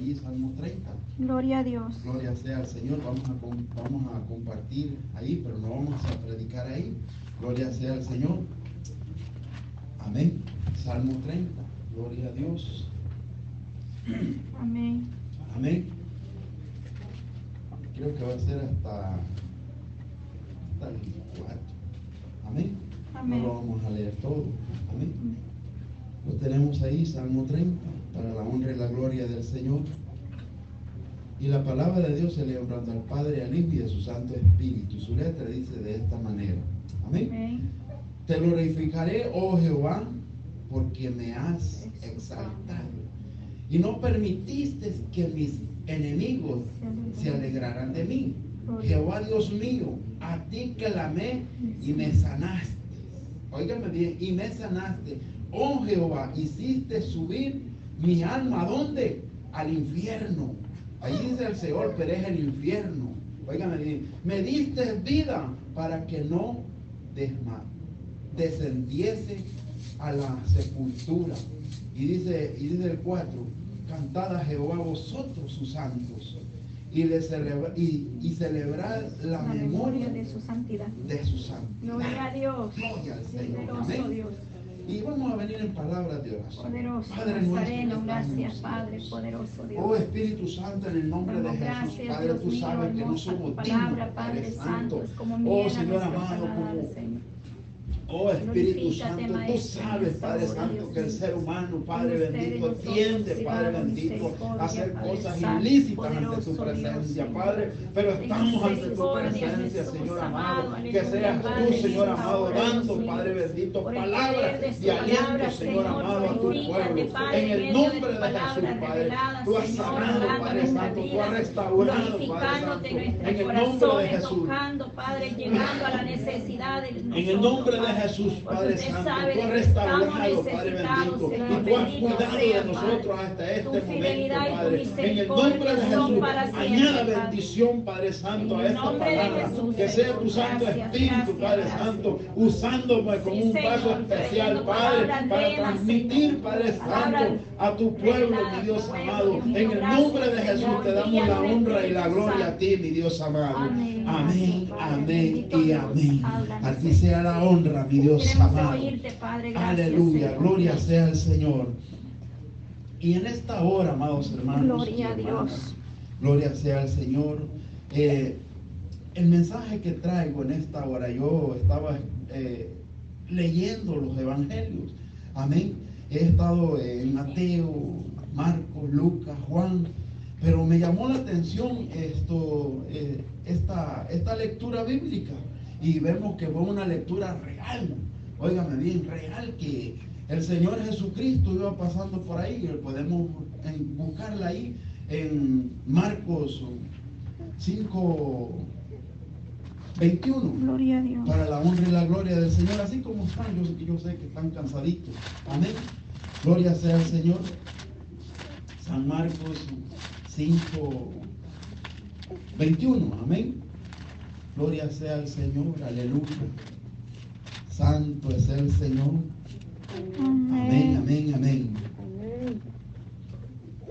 allí Salmo 30. Gloria a Dios. Gloria sea al Señor. Vamos a, com- vamos a compartir ahí, pero no vamos a predicar ahí. Gloria sea al Señor. Amén. Salmo 30. Gloria a Dios. Amén. Amén. Creo que va a ser hasta, hasta el 4. Amén. Amén. No lo vamos a leer todo. Amén. Lo tenemos ahí, Salmo 30, para la honra y la gloria del Señor. Y la palabra de Dios se le honrando al Padre, al Hijo y a su Santo Espíritu. Su letra dice de esta manera. Amén. Amén. Te glorificaré, oh Jehová, porque me has exaltado. Y no permitiste que mis enemigos se alegraran de mí. Jehová Dios mío, a ti clamé y me sanaste. Óigame bien, y me sanaste. Oh Jehová, hiciste subir mi alma, ¿a dónde? Al infierno. Ahí dice el Señor, pero es el infierno. Bien, me diste vida para que no desma- descendiese a la sepultura. Y dice, y dice el 4, cantad a Jehová vosotros sus santos y, le celebra, y, y celebrad la, La memoria memoria de su santidad. de su santos. Gloria a Dios. Gloria al Señor. Dios. Y vamos a venir en palabras de oración. Poderoso. Padre Nazareno, gracias, Padre, poderoso Dios. Oh Espíritu Santo, en el nombre de Jesús, gracias, Padre, Dios tú mío, sabes que no somos tu palabra, dignos, Padre Santo, es como Oh Señor amado, como Señor. Oh Espíritu Santo, tú sabes, Padre Santo, que el ser humano, Padre bendito, tiende, Padre bendito, a hacer cosas ilícitas ante tu presencia, Padre. Pero estamos ante tu presencia, Señor amado. Que seas tú, Señor amado, dando. Padre bendito, palabras de y aliento, Señor amado, a tu pueblo. En el nombre de Jesús, Padre. Tú has sanado, Padre Santo, tú has restaurado, Padre Santo. en el nombre de Jesús. En el nombre de Jesús, Padre Santo, tú has restaurado, Padre bendito, y tú has cuidado de nosotros hasta este momento, Padre. En el nombre de Jesús, añada bendición, Padre Santo, a esta palabra. Jesús, Que sea tu. Santo Espíritu, Padre. Santo, usándome como un paso especial, Padre, para transmitir, Padre Santo, a tu pueblo, mi Dios amado. En el nombre de Jesús te damos la honra y la gloria a ti, mi Dios amado. Amén. Amén, y amén. A ti sea la honra, mi Dios amado. oírte, Padre. Gracias, Aleluya, Señor. gloria sea al Señor. Y en esta hora, amados hermanos, Gloria a Dios. gloria sea al Señor. Eh, el mensaje que traigo en esta hora, yo estaba eh, leyendo los evangelios. Amén. He estado en Mateo, Marcos, Lucas, Juan, pero me llamó la atención esto, eh, esta, esta lectura bíblica y vemos que fue una lectura real. Óigame bien, real que el Señor Jesucristo iba pasando por ahí. Podemos buscarla ahí en Marcos 5, 21 Gloria a Dios. para la honra y la gloria del Señor, así como están, yo, yo sé que están cansaditos. Amén. Gloria sea al Señor. San Marcos 5, 21. Amén. Gloria sea al Señor. Aleluya. Santo es el Señor. Amén, amén, amén.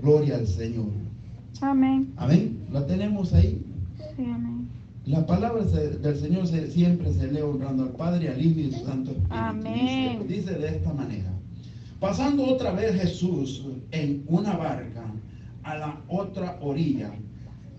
Gloria al Señor. Amén. Amén. La tenemos ahí. Sí, amén. La palabra del Señor se- siempre se lee honrando al Padre, al Hijo y al Santo Espíritu. Amén. Dice, dice de esta manera. Pasando otra vez Jesús en una barca a la otra orilla,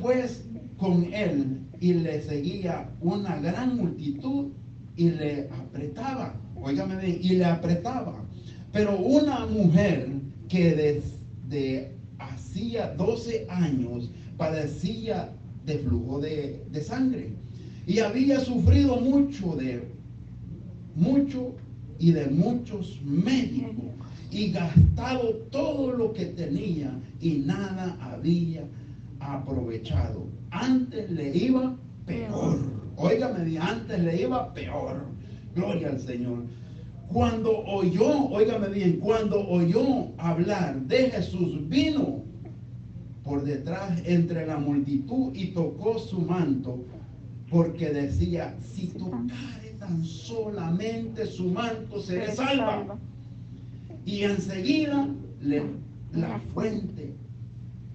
Pues con él y le seguía una gran multitud y le apretaba, óigame bien, y le apretaba. Pero una mujer que desde hacía 12 años padecía de flujo de, de sangre y había sufrido mucho de mucho y de muchos médicos y gastado todo lo que tenía y nada había aprovechado. Antes le iba peor. Óigame, bien, antes le iba peor. Gloria al Señor. Cuando oyó, óigame bien, cuando oyó hablar de Jesús, vino por detrás entre la multitud y tocó su manto, porque decía, si tocare tan solamente su manto, seré salva. Y enseguida le, la fuente,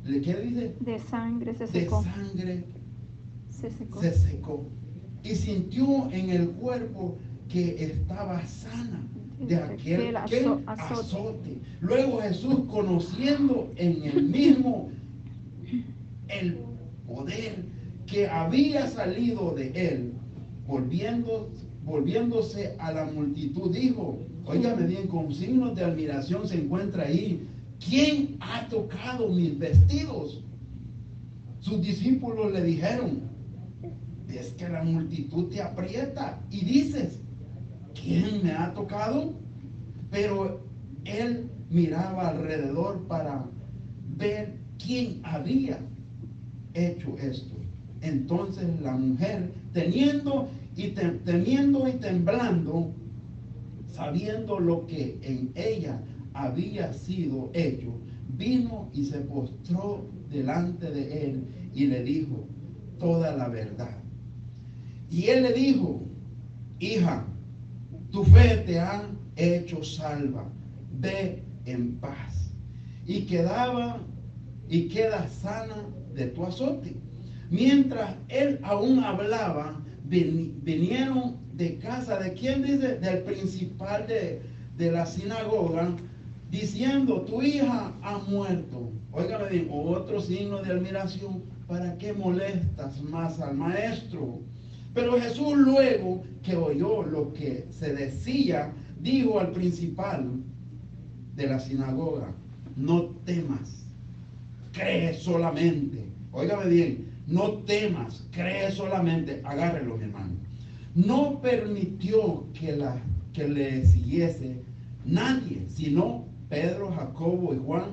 ¿le qué dice? De sangre se De secó. sangre Se secó. se secó y sintió en el cuerpo que estaba sana de aquel, Aquel aquel azo- azote. azote. Luego Jesús, conociendo en el mismo el poder que había salido de él, volviendo, volviéndose a la multitud, dijo, óigame bien, con signos de admiración se encuentra ahí, ¿quién ha tocado mis vestidos? Sus discípulos le dijeron, es que la multitud te aprieta y dices, ¿quién me ha tocado? Pero él miraba alrededor para ver quién había hecho esto. Entonces la mujer, teniendo y tem- temiendo y temblando, sabiendo lo que en ella había sido hecho, vino y se postró delante de él y le dijo toda la verdad. Y él le dijo, hija, tu fe te ha hecho salva, ve en paz. Y quedaba y queda sana de tu azote. Mientras él aún hablaba, vin- vinieron de casa de quién dice, del principal de, de la sinagoga, diciendo, tu hija ha muerto. Óigame bien, otro signo de admiración, ¿para qué molestas más al maestro? Pero Jesús luego que oyó lo que se decía, dijo al principal de la sinagoga, no temas, cree solamente. Óigame bien, no temas, cree solamente. Agárrelo, mi hermano. No permitió que, la, que le siguiese nadie, sino Pedro, Jacobo y Juan,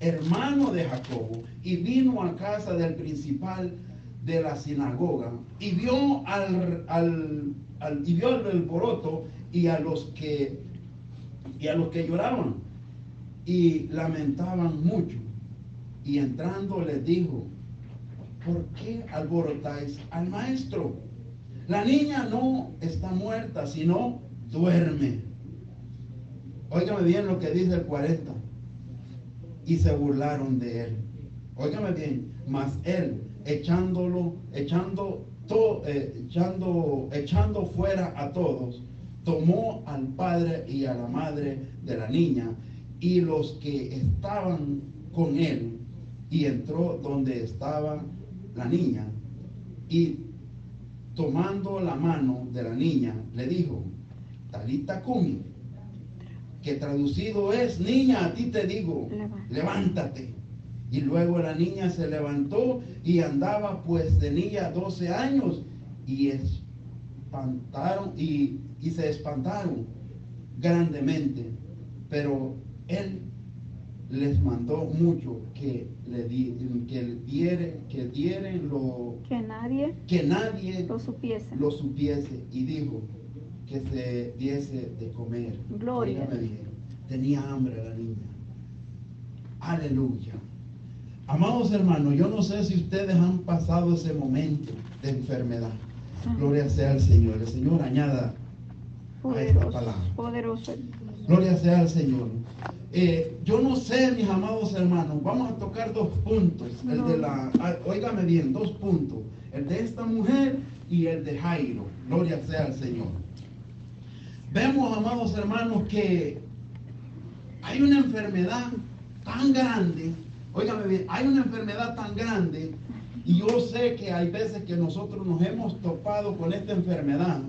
hermano de Jacobo, y vino a casa del principal de la sinagoga y vio al, al- y vio al alboroto y a los que y a los que lloraban y lamentaban mucho y entrando les dijo ¿por qué alborotáis al maestro? La niña no está muerta sino duerme óigame bien lo que dice el 40 y se burlaron de él. Óigame bien, mas él echándolo, echando, eh, echando, echando fuera a todos, tomó al padre y a la madre de la niña y los que estaban con él y entró donde estaba la niña. Y tomando la mano de la niña le dijo, Talita Kumi, que traducido es, niña, a ti te digo, Levántate. levántate. Y luego la niña se levantó y andaba, pues tenía 12 años, y espantaron, y, y se espantaron grandemente. Pero él les mandó mucho que le di- que dieren, que dieren lo Que nadie que nadie lo supiese. lo supiese y dijo que se diese de comer. Gloria. Bien, Tenía hambre la niña. Aleluya. Amados hermanos, yo no sé si ustedes han pasado ese momento de enfermedad. Gloria sea al Señor. El Señor añada a esta palabra. Poderoso. Gloria sea al Señor. Eh, yo no sé, mis amados hermanos, vamos a tocar dos puntos. El de la, ah, óigame bien, dos puntos. El de esta mujer y el de Jairo. Gloria sea al Señor. Vemos, amados hermanos, que hay una enfermedad tan grande. Óigame bien, hay una enfermedad tan grande. Y yo sé que hay veces que nosotros nos hemos topado con esta enfermedad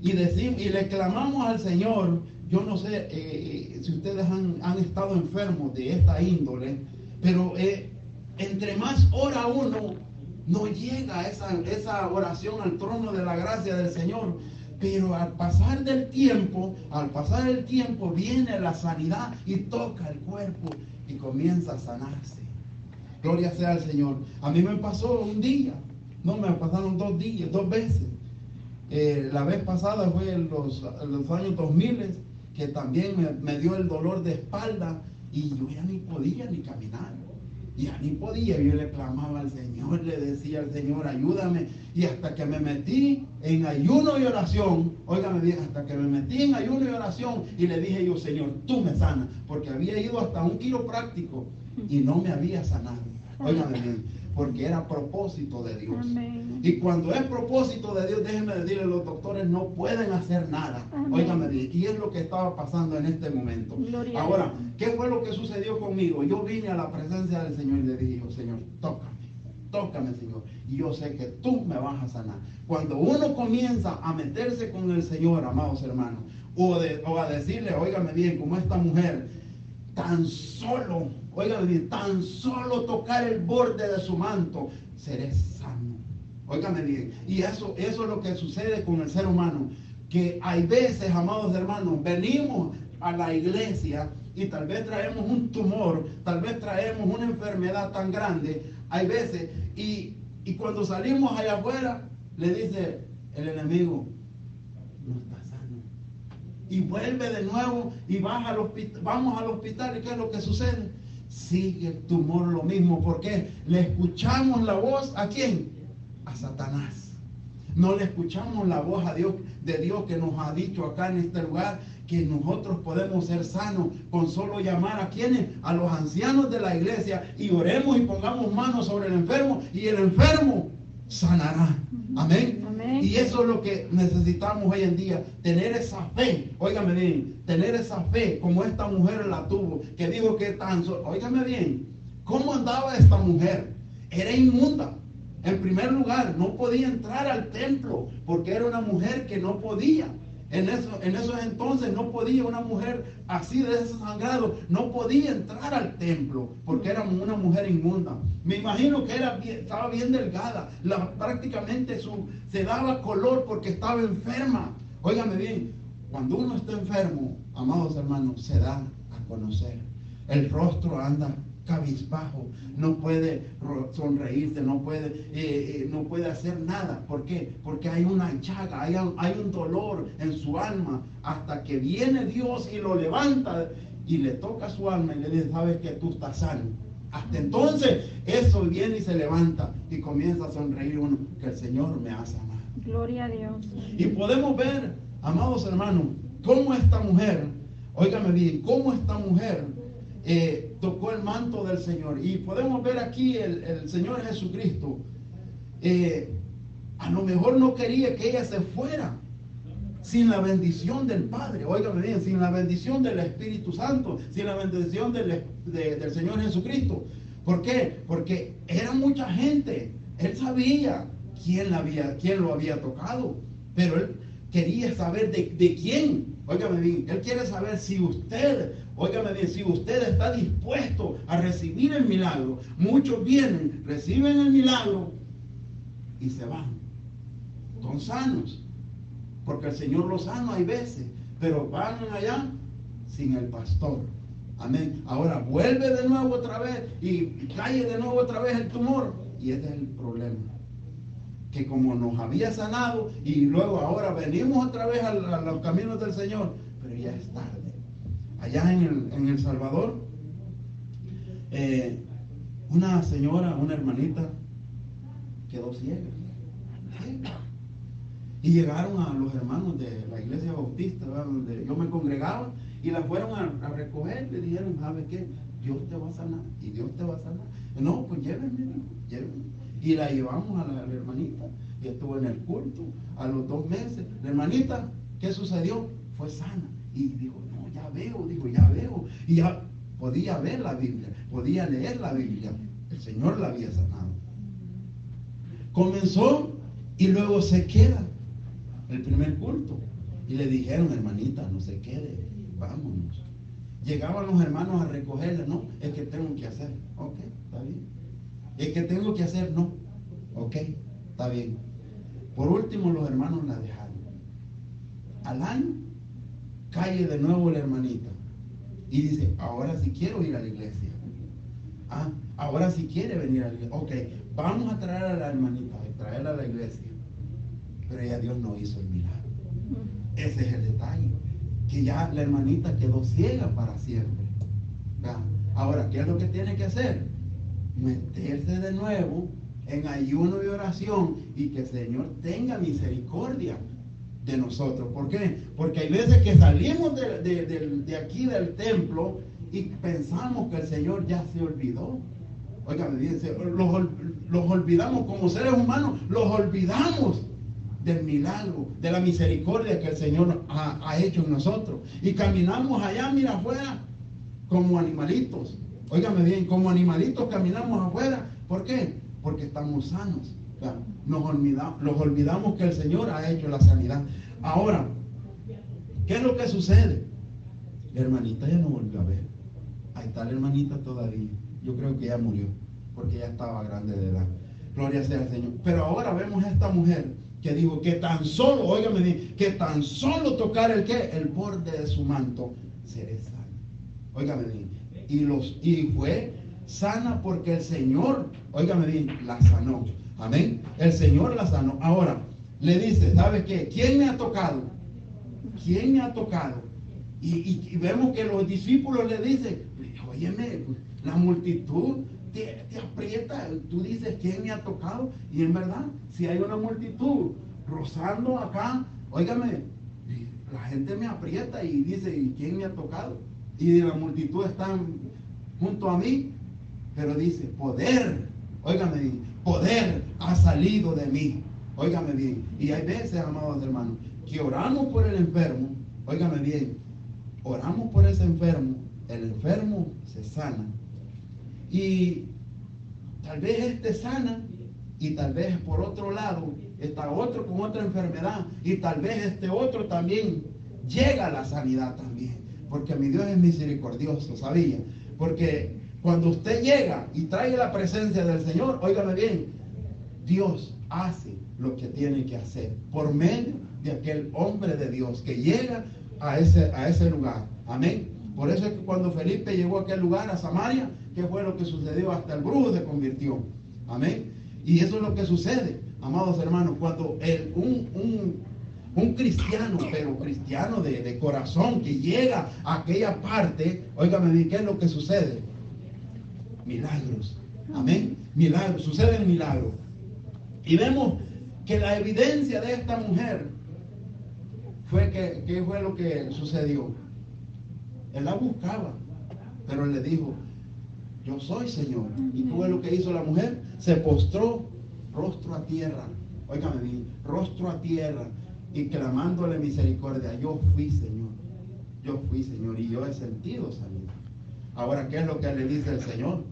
y decimos y le clamamos al Señor. Yo no sé eh, eh, si ustedes han, han estado enfermos de esta índole, pero eh, entre más ora uno, no llega esa, esa oración al trono de la gracia del Señor. Pero al pasar del tiempo, al pasar el tiempo viene la sanidad y toca el cuerpo y comienza a sanarse. Gloria sea al Señor. A mí me pasó un día, no, me pasaron dos días, dos veces. Eh, la vez pasada fue en los, los años 2000 que también me, me, dio el dolor de espalda y yo ya ni podía ni caminar. Ya ni podía, yo le clamaba al Señor, le decía al Señor, ayúdame. Y hasta que me metí en ayuno y oración, óigame bien, hasta que me metí en ayuno y oración y le dije yo, Señor, tú me sanas, porque había ido hasta un quiropráctico y no me había sanado. Óigame bien, porque era propósito de Dios. Amén. Y cuando es propósito de Dios, déjenme decirle, los doctores no pueden hacer nada. Óigame bien, y es lo que estaba pasando en este momento. Gloria Ahora. ¿qué fue lo que sucedió conmigo? Yo vine a la presencia del Señor y le dije, Señor, tócame, tócame, Señor. Y yo sé que tú me vas a sanar. Cuando uno comienza a meterse con el Señor, amados hermanos, o, de- o a decirle, óigame bien, como esta mujer, tan solo, óigame bien, tan solo tocar el borde de su manto, seré sano. Óigame bien. Y eso, eso es lo que sucede con el ser humano. Que hay veces, amados hermanos, venimos a la iglesia y tal vez traemos un tumor, tal vez traemos una enfermedad tan grande. Hay veces, y, y cuando salimos allá afuera, le dice el enemigo, no está sano y vuelve de nuevo y vas al hospital, vamos al hospital y ¿qué es lo que sucede? Sigue el tumor lo mismo. ¿Por qué? Le escuchamos la voz a quién? A Satanás. No le escuchamos la voz a Dios, de Dios que nos ha dicho acá en este lugar que nosotros podemos ser sanos con solo llamar a quienes, a los ancianos de la iglesia y oremos y pongamos manos sobre el enfermo y el enfermo sanará. Amén. Amén. Y eso es lo que necesitamos hoy en día, tener esa fe, óigame bien, tener esa fe como esta mujer la tuvo, que dijo que tan, so- óigame bien, ¿cómo andaba esta mujer? Era inmunda. En primer lugar, no podía entrar al templo porque era una mujer que no podía. En, eso, en esos entonces no podía una mujer así de ese sangrado, no podía entrar al templo porque era una mujer inmunda. Me imagino que era estaba bien delgada, prácticamente su, se daba color porque estaba enferma. Óigame bien, cuando uno está enfermo, amados hermanos, se da a conocer. El rostro anda cabizbajo, no puede sonreírse, no puede, eh, eh, no puede hacer nada. ¿Por qué? Porque hay una llaga, hay, un- hay un dolor en su alma, hasta que viene Dios y lo levanta y le toca su alma y le dice, sabes que tú estás sano. Hasta entonces eso viene y se levanta y comienza a sonreír uno, que el Señor me ha sanado. Gloria a Dios. Y podemos ver, amados hermanos, cómo esta mujer, óigame bien, cómo esta mujer eh, tocó el manto del Señor. Y podemos ver aquí el, el Señor Jesucristo. eh, a lo mejor no quería que ella se fuera sin la bendición del Padre, óigame bien, sin la bendición del Espíritu Santo, sin la bendición del, de- del Señor Jesucristo. ¿Por qué? Porque era mucha gente. Él sabía quién, la había, quién lo había tocado, pero él quería saber de, de quién. Óigame bien, él quiere saber si usted, óigame bien, si usted está dispuesto a recibir el milagro. Muchos vienen, reciben el milagro y se van. Son sanos. Porque el Señor los sana hay veces, pero van allá sin el pastor. Amén. Ahora vuelve de nuevo otra vez y cae de nuevo otra vez el tumor. Y ese es el problema. Que como nos había sanado y luego ahora venimos otra vez a, a los caminos del Señor, pero ya es tarde. Allá en el, en el Salvador, eh, una señora, una hermanita, quedó ciega. Y llegaron a los hermanos de la iglesia bautista, donde yo me congregaba, y la fueron a, a recoger, le dijeron, ¿sabe qué? Dios te va a sanar, y Dios te va a sanar. No, pues llévenme, llévenme. Y la llevamos a la, a la hermanita, y estuvo en el culto, a los dos meses. La hermanita, ¿qué sucedió? Fue sana. Y dijo, no, ya veo, dijo, ya veo. Y ya podía ver la Biblia, podía leer la Biblia. El Señor la había sanado. Comenzó y luego se queda el primer culto. Y le dijeron, hermanita, no se quede, vámonos. Llegaban los hermanos a recogerla, no, es que tengo que hacer. Ok, está bien. Es que tengo que hacer, no. Ok, está bien. Por último, los hermanos la dejaron. al año, cae de nuevo la hermanita. Y dice, ahora sí quiero ir a la iglesia. Ah, ahora sí quiere venir a la iglesia. Ok, vamos a traer a la hermanita, traerla a la iglesia. Pero ya Dios no hizo el milagro. Ese es el detalle. Que ya la hermanita quedó ciega para siempre. Ahora, ¿qué es lo que tiene que hacer? Meterse de nuevo en ayuno y oración y que el Señor tenga misericordia de nosotros. ¿Por qué? Porque hay veces que salimos de, aquí del templo y pensamos que el Señor ya se olvidó. Oigan, los, los olvidamos como seres humanos, los olvidamos del milagro, de la misericordia que el Señor ha, hecho en nosotros. Y caminamos allá, mira afuera, como animalitos. Óigame bien, como animalitos caminamos afuera. ¿Por qué? Porque estamos sanos. Nos olvidamos, los olvidamos que el Señor ha hecho la sanidad. Ahora, ¿qué es lo que sucede? La hermanita ya no volvió a ver. Ahí está la hermanita todavía. Yo creo que ya murió, porque ya estaba grande de edad. Gloria sea al Señor. Pero ahora vemos a esta mujer que dijo que tan solo, óigame bien, que tan solo tocar el que, el borde de su manto, seré sana. Óigame bien. Y, los, y fue sana porque el Señor, óigame bien, la sanó. Amén. El Señor la sanó. Ahora, le dice, ¿sabe qué? ¿Quién me ha tocado? ¿Quién me ha tocado? Y, vemos que los discípulos le dicen, óyeme, la multitud te, aprieta, tú dices, ¿quién me ha tocado? Y en verdad, si hay una multitud rozando acá, óigame, la gente me aprieta y dice, ¿y quién me ha tocado? Y la multitud están junto a mí, pero dice, poder, óigame poder ha salido de mí. Óigame bien. Y hay veces, amados hermanos, que oramos por el enfermo, óigame bien, oramos por ese enfermo, el enfermo se sana y tal vez este sana y tal vez por otro lado está otro con otra enfermedad y tal vez este otro también llega a la sanidad también. Porque mi Dios es misericordioso, ¿sabía? Porque cuando usted llega y trae la presencia del Señor, óigame bien, Dios hace lo que tiene que hacer por medio de aquel hombre de Dios que llega a ese, a ese lugar. Amén. Por eso es que cuando Felipe llegó a aquel lugar, a Samaria, ¿qué fue lo que sucedió? Hasta el brujo se convirtió. Amén. Y eso es lo que sucede, amados hermanos, cuando el, un, cristiano, pero cristiano de, corazón, que llega a aquella parte, óigame ¿qué es lo que sucede? Milagros. Amén. Milagros, suceden milagros. Y vemos que la evidencia de esta mujer fue que, ¿qué fue lo que sucedió? Él la buscaba, pero le dijo, yo soy Señor. ¿Y tú ves lo que hizo la mujer? Se postró rostro a tierra. Óigame bien, rostro a tierra y clamándole misericordia. Yo fui Señor. Yo fui Señor y yo he sentido sanidad. Ahora, ¿qué es lo que le dice el Señor?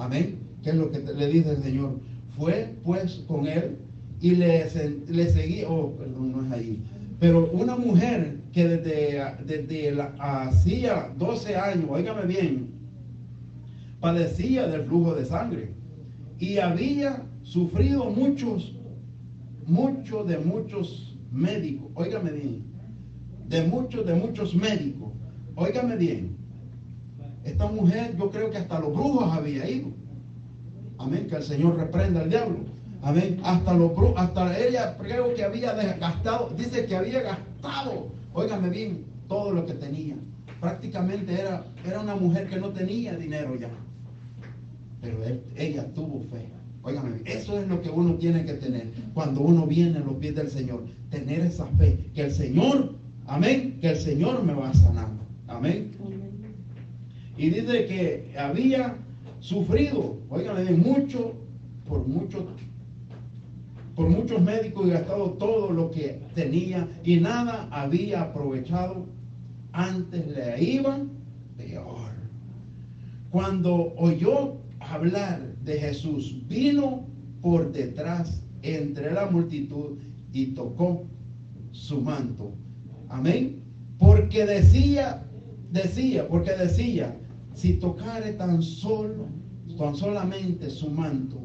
Amén. ¿Qué es lo que le dice el Señor? Fue pues con él y le, le seguí, oh, perdón, no es ahí. Pero una mujer que desde, desde hacía 12 años, óigame bien, padecía del flujo de sangre y había sufrido muchos, muchos de muchos médicos, óigame bien, de muchos, de muchos médicos, óigame bien, esta mujer yo creo que hasta los brujos había ido. Amén, que el Señor reprenda al diablo. Amén, hasta los brujos, hasta ella creo que había gastado, dice que había gastado Óigame bien, todo lo que tenía. Prácticamente era, era una mujer que no tenía dinero ya. Pero ella tuvo fe. Óigame, eso es lo que uno tiene que tener cuando uno viene a los pies del Señor. Tener esa fe. Que el Señor, amén, que el Señor me va a sanar. Amén. Y dice que había sufrido, óigame, mucho, por mucho por muchos médicos y gastado todo lo que tenía y nada había aprovechado. Antes le iban peor. Cuando oyó hablar de Jesús, vino por detrás entre la multitud y tocó su manto. Amén. Porque decía, decía, porque decía, si tocare tan solo, tan solamente su manto,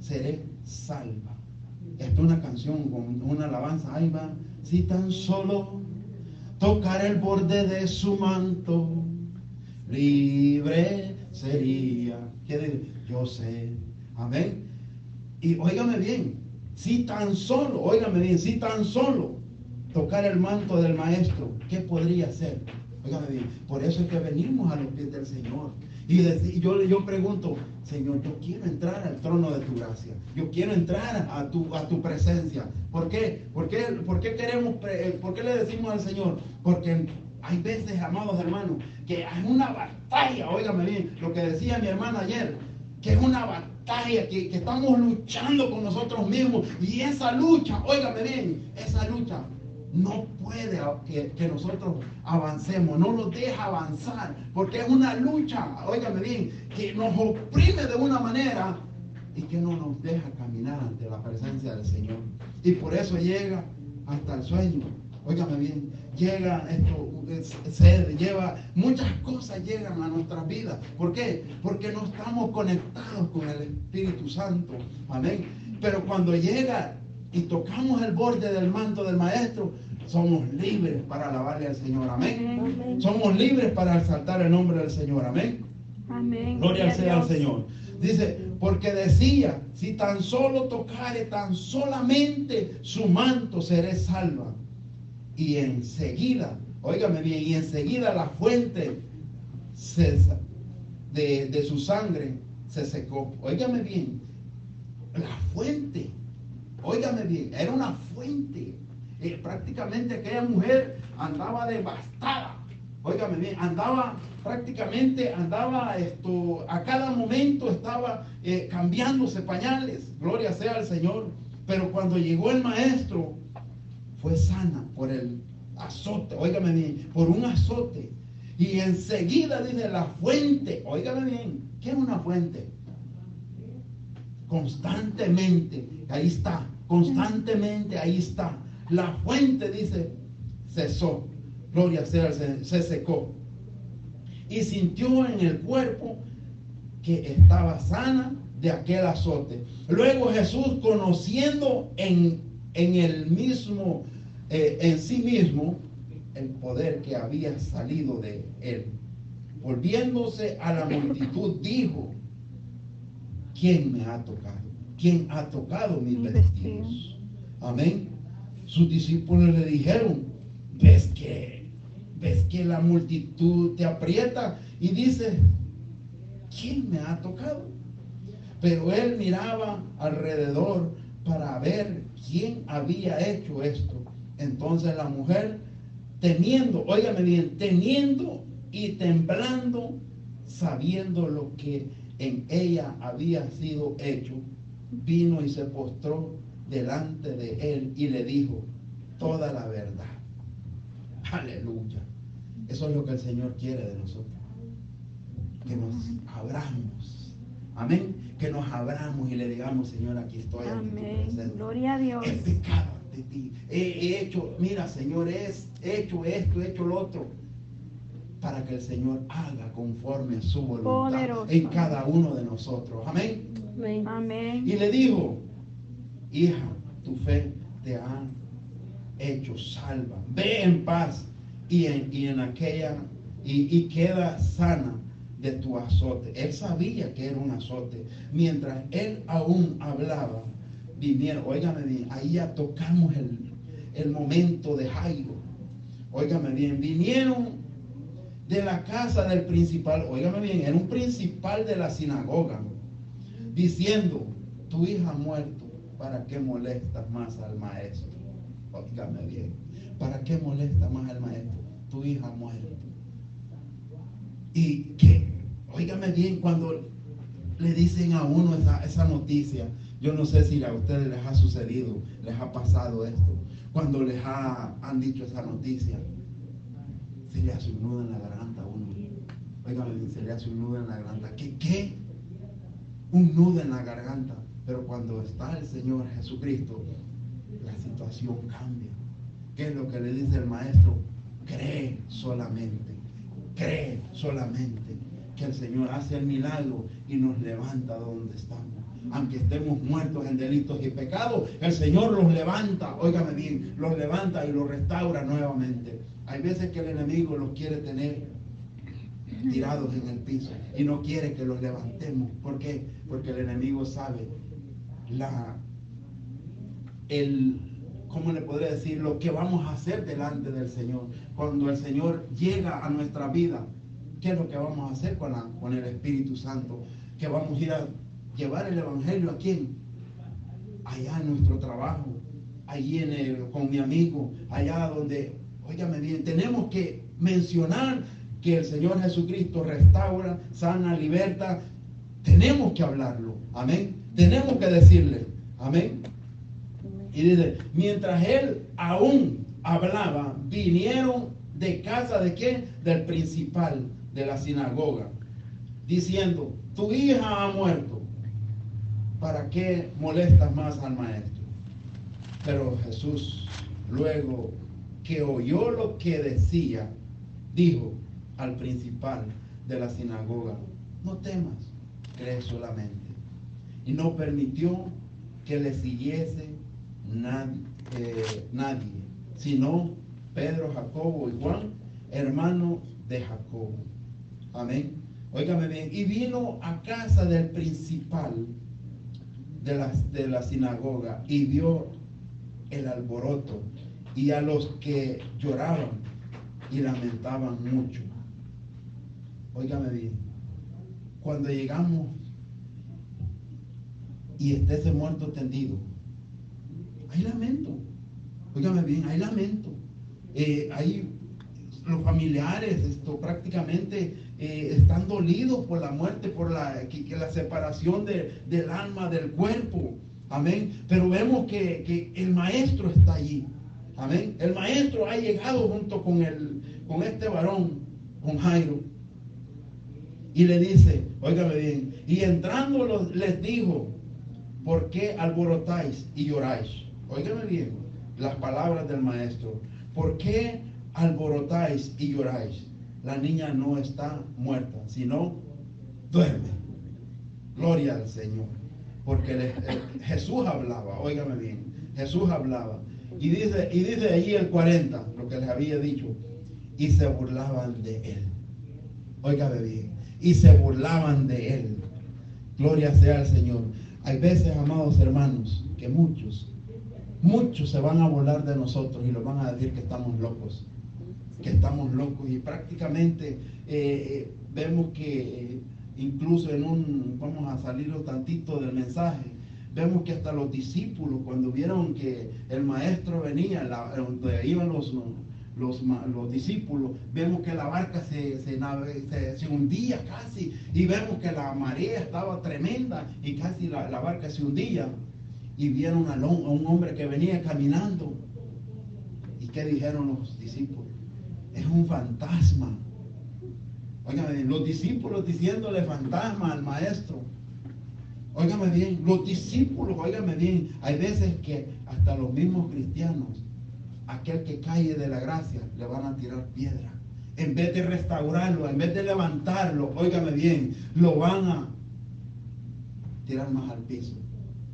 seré salva. Esta es una canción con una alabanza. Ahí va. Si tan solo tocar el borde de su manto, libre sería. ¿Quiere decir? Yo sé. Amén. Y óigame bien, si tan solo, óigame bien, si tan solo tocar el manto del maestro, ¿qué podría hacer? Óigame bien, por eso es que venimos a los pies del Señor. Y yo, yo pregunto, Señor, yo quiero entrar al trono de tu gracia. Yo quiero entrar a tu, a tu presencia. ¿Por qué? ¿Por qué, por qué queremos, eh, por qué le decimos al Señor? Porque hay veces, amados hermanos, que hay una batalla, óigame bien, lo que decía mi hermana ayer, que es una batalla, que, que estamos luchando con nosotros mismos. Y esa lucha, óigame bien, esa lucha no puede que, nosotros avancemos, no nos deja avanzar, porque es una lucha, óigame bien, que nos oprime de una manera y que no nos deja caminar ante la presencia del Señor. Y por eso llega hasta el sueño, óigame bien, llega esto, es- sed, lleva, muchas cosas llegan a nuestras vidas. ¿Por qué? Porque no estamos conectados con el Espíritu Santo. Amén. Pero cuando llega y tocamos el borde del manto del Maestro, somos libres para alabarle al Señor. Amén. Amén. Somos libres para exaltar el nombre del Señor. Amén. Amén. Gloria sea al. Señor. Dice, porque decía, si tan solo tocare tan solamente su manto, seré salva. Y enseguida, óigame bien, y enseguida la fuente se- de, de su sangre se secó. Óigame bien, la fuente, óigame bien, era una fuente. Eh, prácticamente aquella mujer andaba devastada. Óigame bien, andaba prácticamente, andaba esto, a cada momento estaba eh, cambiándose pañales. Gloria sea al Señor. Pero cuando llegó el maestro, fue sana por el azote, óigame bien, por un azote. Y enseguida dice la fuente, óigame bien, ¿qué es una fuente? Constantemente, ahí está, constantemente ahí está. La fuente dice, cesó, gloria sea Señor, se secó. Y sintió en el cuerpo que estaba sana de aquel azote. Luego Jesús, conociendo en, en el mismo, eh, en sí mismo, el poder que había salido de él, volviéndose a la multitud, dijo, ¿quién me ha tocado? ¿Quién ha tocado mis vestidos? Amén. Sus discípulos le dijeron, ¿ves que, ves que la multitud te aprieta? Y dice, ¿quién me ha tocado? Pero él miraba alrededor para ver quién había hecho esto. Entonces la mujer, temiendo, óigame bien, temiendo y temblando, sabiendo lo que en ella había sido hecho, vino y se postró delante de él y le dijo toda la verdad. Aleluya. Eso es lo que el Señor quiere de nosotros. Que nos abramos. Amén. Que nos abramos y le digamos, Señor, aquí estoy. Amén. Gloria a Dios. He pecado ante ti. He, he hecho, mira, Señor, es, he hecho esto, he hecho lo otro. Para que el Señor haga conforme a su voluntad Poderoso. en cada uno de nosotros. Amén. Amén. Amén. Y le dijo, hija, tu fe te ha hecho salva. Ve en paz y en, y en aquella, y, y queda sana de tu azote. Él sabía que era un azote. Mientras él aún hablaba, vinieron, óigame bien, ahí ya tocamos el, el momento de Jairo. Óigame bien, vinieron de la casa del principal, óigame bien, era un principal de la sinagoga, diciendo, tu hija ha muerto, ¿para qué molestas más al maestro? Óigame bien, ¿para qué molesta más al maestro? Tu hija ha muerto. Y que, óigame bien, cuando le dicen a uno esa, esa noticia, yo no sé si a ustedes les ha sucedido, les ha pasado esto, cuando les ha, han dicho esa noticia, se le hace un nudo en la garganta a uno. Óigame bien, se le hace un nudo en la garganta. ¿Qué? ¿Qué? Un nudo en la garganta. Pero cuando está el Señor Jesucristo, la situación cambia. ¿Qué es lo que le dice el maestro? Cree solamente. Cree solamente que el Señor hace el milagro y nos levanta donde estamos. Aunque estemos muertos en delitos y pecados, el Señor los levanta, óigame bien, los levanta y los restaura nuevamente. Hay veces que el enemigo los quiere tener tirados en el piso y no quiere que los levantemos. ¿Por qué? Porque el enemigo sabe la el ¿cómo le podría decir? Lo que vamos a hacer delante del Señor. Cuando el Señor llega a nuestra vida, ¿qué es lo que vamos a hacer con, la, con el Espíritu Santo? Que vamos a ir a llevar el Evangelio a quién? Allá en nuestro trabajo, allí en el, con mi amigo, allá donde, óigame bien, tenemos que mencionar que el Señor Jesucristo restaura, sana, liberta. Tenemos que hablarlo. Amén. Tenemos que decirle. Amén. Y dice, mientras él aún hablaba, vinieron de casa de quién? Del principal de la sinagoga, diciendo, tu hija ha muerto, ¿para qué molestas más al maestro? Pero Jesús, luego que oyó lo que decía, dijo al principal de la sinagoga, no temas, cree solamente. Y no permitió que le siguiese nadie, eh, sino Pedro, Jacobo y Juan, hermanos de Jacobo. Amén. Óigame bien. Y vino a casa del principal de la, de la sinagoga y vio el alboroto y a los que lloraban y lamentaban mucho. Óigame bien. Cuando llegamos y esté ese muerto tendido, hay lamento. Óigame bien, hay lamento. Eh, hay los familiares, esto prácticamente eh, están dolidos por la muerte, por la, que, la separación del alma del cuerpo. Amén. Pero vemos que, que, el maestro está allí. Amén. El maestro ha llegado junto con, el, con este varón, con Jairo. Y le dice, óigame bien, y entrando les dijo, ¿por qué alborotáis y lloráis? Óigame bien las palabras del maestro. ¿Por qué alborotáis y lloráis? La niña no está muerta, sino duerme. Gloria al Señor. Porque Jesús hablaba, óigame bien, Jesús hablaba. Y dice, y dice allí el 40, lo que les había dicho, y se burlaban de él. Óigame bien, y se burlaban de él. Gloria sea al Señor. Hay veces, amados hermanos, que muchos muchos se van a volar de nosotros y nos van a decir que estamos locos, que estamos locos. Y prácticamente eh, eh, vemos que eh, incluso en un, vamos a salir un tantito del mensaje, vemos que hasta los discípulos, cuando vieron que el maestro venía, donde iban los, los, los, discípulos, vemos que la barca se, se, hundía casi y vemos que la marea estaba tremenda y casi la, la barca se hundía y vieron a un hombre que venía caminando. ¿Y qué dijeron los discípulos? Es un fantasma. Óigame los discípulos diciéndole fantasma al maestro. Óigame bien, los discípulos, óigame bien, hay veces que hasta los mismos cristianos, aquel que cae de la gracia, le van a tirar piedra. En vez de restaurarlo, en vez de levantarlo, óigame bien, lo van a tirar más al piso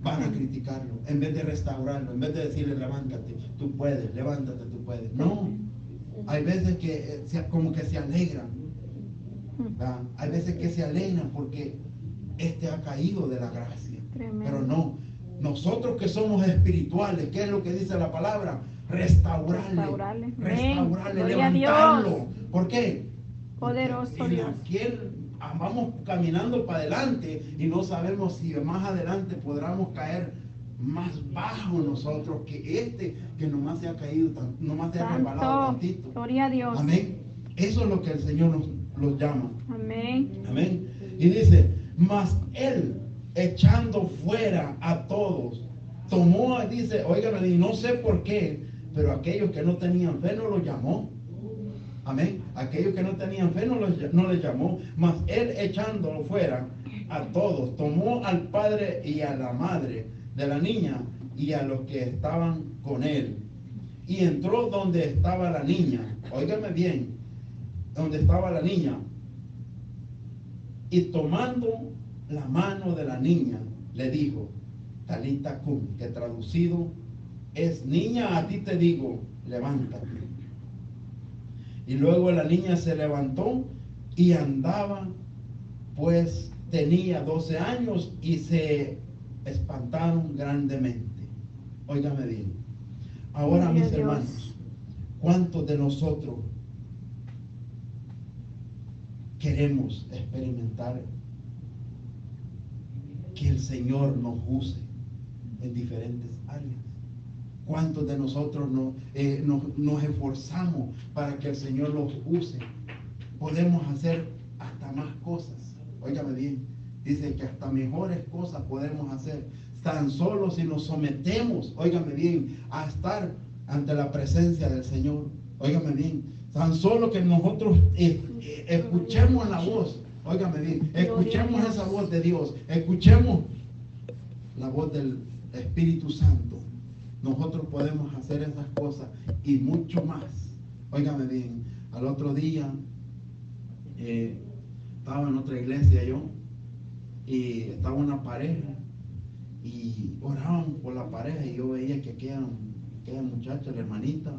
van a criticarlo, en vez de restaurarlo, en vez de decirle, levántate, tú puedes, levántate, tú puedes. No, hay veces que eh, como que se alegran. Hay veces que se alegran porque este ha caído de la gracia. Pero no, nosotros que somos espirituales, ¿qué es lo que dice la palabra? Restaurarle. Restaurarle, levantarlo. ¿Por qué? Poderoso Dios vamos caminando para adelante y no sabemos si más adelante podremos caer más bajo nosotros que este que nomás se ha caído, nomás se ha resbalado tantito. Gloria a Dios. Amén. Eso es lo que el Señor nos, los llama. Amén. Amén. Y dice, mas él echando fuera a todos, tomó, dice, oigan, y no sé por qué, pero aquellos que no tenían fe no lo llamó. Amén. Aquellos que no tenían fe no, no les llamó, mas él echándolo fuera a todos, tomó al padre y a la madre de la niña y a los que estaban con él. Y entró donde estaba la niña. Óigame bien, donde estaba la niña. Y tomando la mano de la niña, le dijo, Talita cum, que traducido es, niña, a ti te digo, levántate. Y luego la niña se levantó y andaba, pues tenía 12 años y se espantaron grandemente. Óigame bien. Ahora, mis Dios. hermanos, ¿cuántos de nosotros queremos experimentar que el Señor nos use en diferentes áreas? ¿Cuántos de nosotros no- eh, nos, nos esforzamos para que el Señor los use? Podemos hacer hasta más cosas. Óigame bien. Dice que hasta mejores cosas podemos hacer. Tan solo si nos sometemos, óigame bien, a estar ante la presencia del Señor. Óigame bien. Tan solo que nosotros eh, eh, escuchemos la voz. Óigame bien. Escuchemos esa voz de Dios. Escuchemos la voz del Espíritu Santo. Nosotros podemos hacer esas cosas y mucho más. Óigame bien, al otro día eh, estaba en otra iglesia yo y estaba una pareja y oraban por la pareja y yo veía que aquella, aquella muchacha, la hermanita,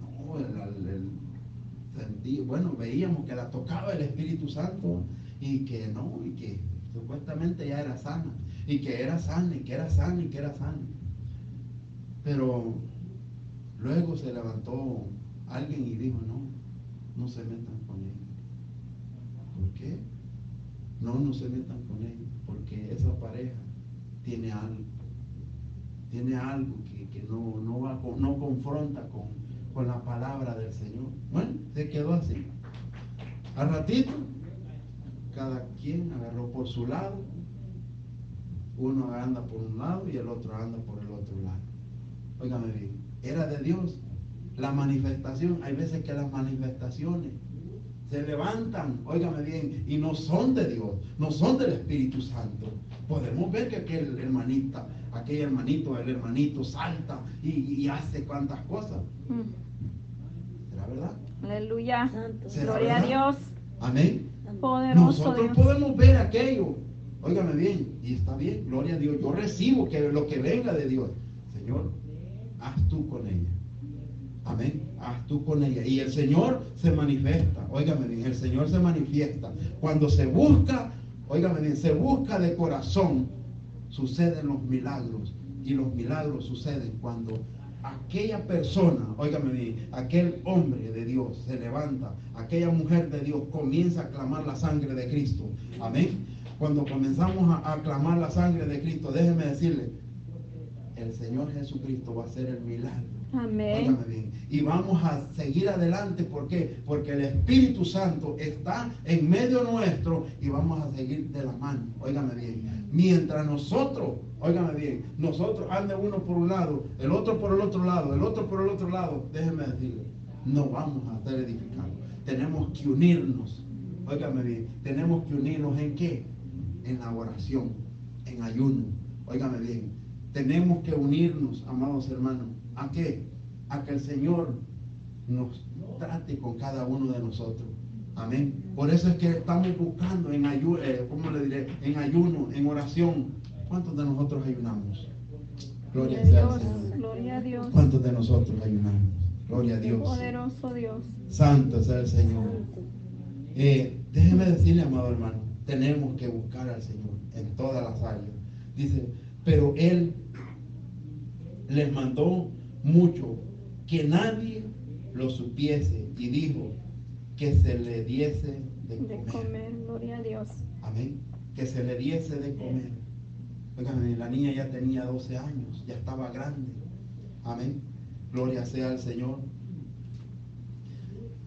no, bueno, veíamos que la tocaba el Espíritu Santo y que no, y que supuestamente ya era sana, y que era sana, y que era sana, y que era sana. Pero luego se levantó alguien y dijo, no, no se metan con ella. ¿Por qué? No, no se metan con ella, porque esa pareja tiene algo, tiene algo que, que no, no, va no confronta con, con la palabra del Señor. Bueno, se quedó así. Al ratito, cada quien agarró por su lado, uno anda por un lado y el otro anda por el otro lado. Óigame bien, era de Dios. La manifestación, hay veces que las manifestaciones se levantan, óigame bien, y no son de Dios, no son del Espíritu Santo. Podemos ver que aquel hermanita, aquel hermanito, el hermanito salta y, y hace cuantas cosas. Mm. ¿Será verdad? Aleluya. Santo. ¿Será Gloria a? Dios. Amén. Poderoso Nosotros Dios. podemos ver aquello. Óigame bien, y está bien, gloria a Dios. Yo recibo que lo que venga de Dios. Señor, haz tú con ella. Amén. Haz tú con ella. Y el Señor se manifiesta. Óigame bien, el Señor se manifiesta. Cuando se busca, óigame bien, se busca de corazón, suceden los milagros. Y los milagros suceden cuando aquella persona, óigame bien, aquel hombre de Dios se levanta, aquella mujer de Dios comienza a clamar la sangre de Cristo. Amén. Cuando comenzamos a, a clamar la sangre de Cristo, déjeme decirle, el Señor Jesucristo va a hacer el milagro. Amén. Bien. Y vamos a seguir adelante. ¿Por qué? Porque el Espíritu Santo está en medio nuestro y vamos a seguir de la mano. Óigame bien. Mientras nosotros, óigame bien, nosotros ande uno por un lado, el otro por el otro lado, el otro por el otro lado, déjeme decirle, no vamos a estar edificados. Tenemos que unirnos. Óigame bien. Tenemos que unirnos en qué? En la oración, en ayuno. Óigame bien. Tenemos que unirnos, amados hermanos. ¿A qué? A que el Señor nos trate con cada uno de nosotros. Amén. Por eso es que estamos buscando en ayuno, ¿cómo le diré? En ayuno, en oración. ¿Cuántos de nosotros ayunamos? Gloria a Dios. Gloria a Dios. ¿Cuántos de nosotros ayunamos? Gloria a Dios. Poderoso Dios. Santo sea el Señor. Eh, déjeme decirle, amado hermano, tenemos que buscar al Señor en todas las áreas. Dice, pero Él les mandó mucho que nadie lo supiese y dijo que se le diese de De comer. comer. Gloria a Dios. Amén. Que se le diese de comer. Oigan, la niña ya tenía 12 años, ya estaba grande. Amén. Gloria sea al Señor.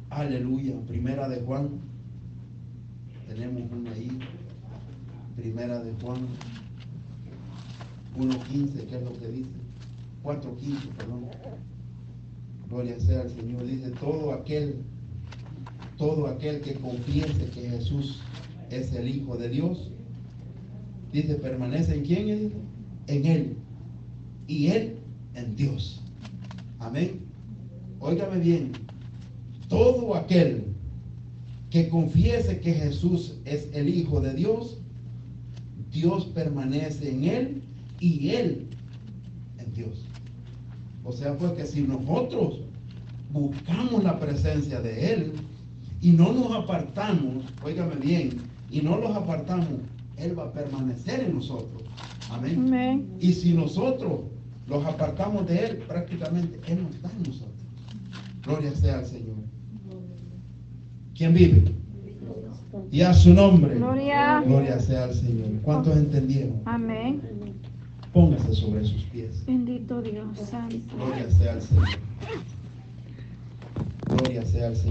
Aleluya. Primera de Juan. Tenemos una ahí. Primera de Juan 1.15, ¿qué es lo que dice? 4.15, perdón. Gloria sea al Señor. Dice, todo aquel, todo aquel que confiese que Jesús es el Hijo de Dios, dice, permanece en quién? En Él. Y Él en Dios. Amén. Óigame bien. Todo aquel que confiese que Jesús es el Hijo de Dios, Dios permanece en Él y Él en Dios. O sea, pues que si nosotros buscamos la presencia de Él y no nos apartamos, óigame bien, y no los apartamos, Él va a permanecer en nosotros. Amén. Amén. Y si nosotros los apartamos de Él, prácticamente Él no está en nosotros. Gloria sea al Señor. ¿Quién vive? Y a su nombre. Gloria. Gloria sea al Señor. ¿Cuántos entendieron? Amén. Póngase sobre sus pies. Bendito Dios Santo. Gloria sea al Señor. Gloria sea al Señor.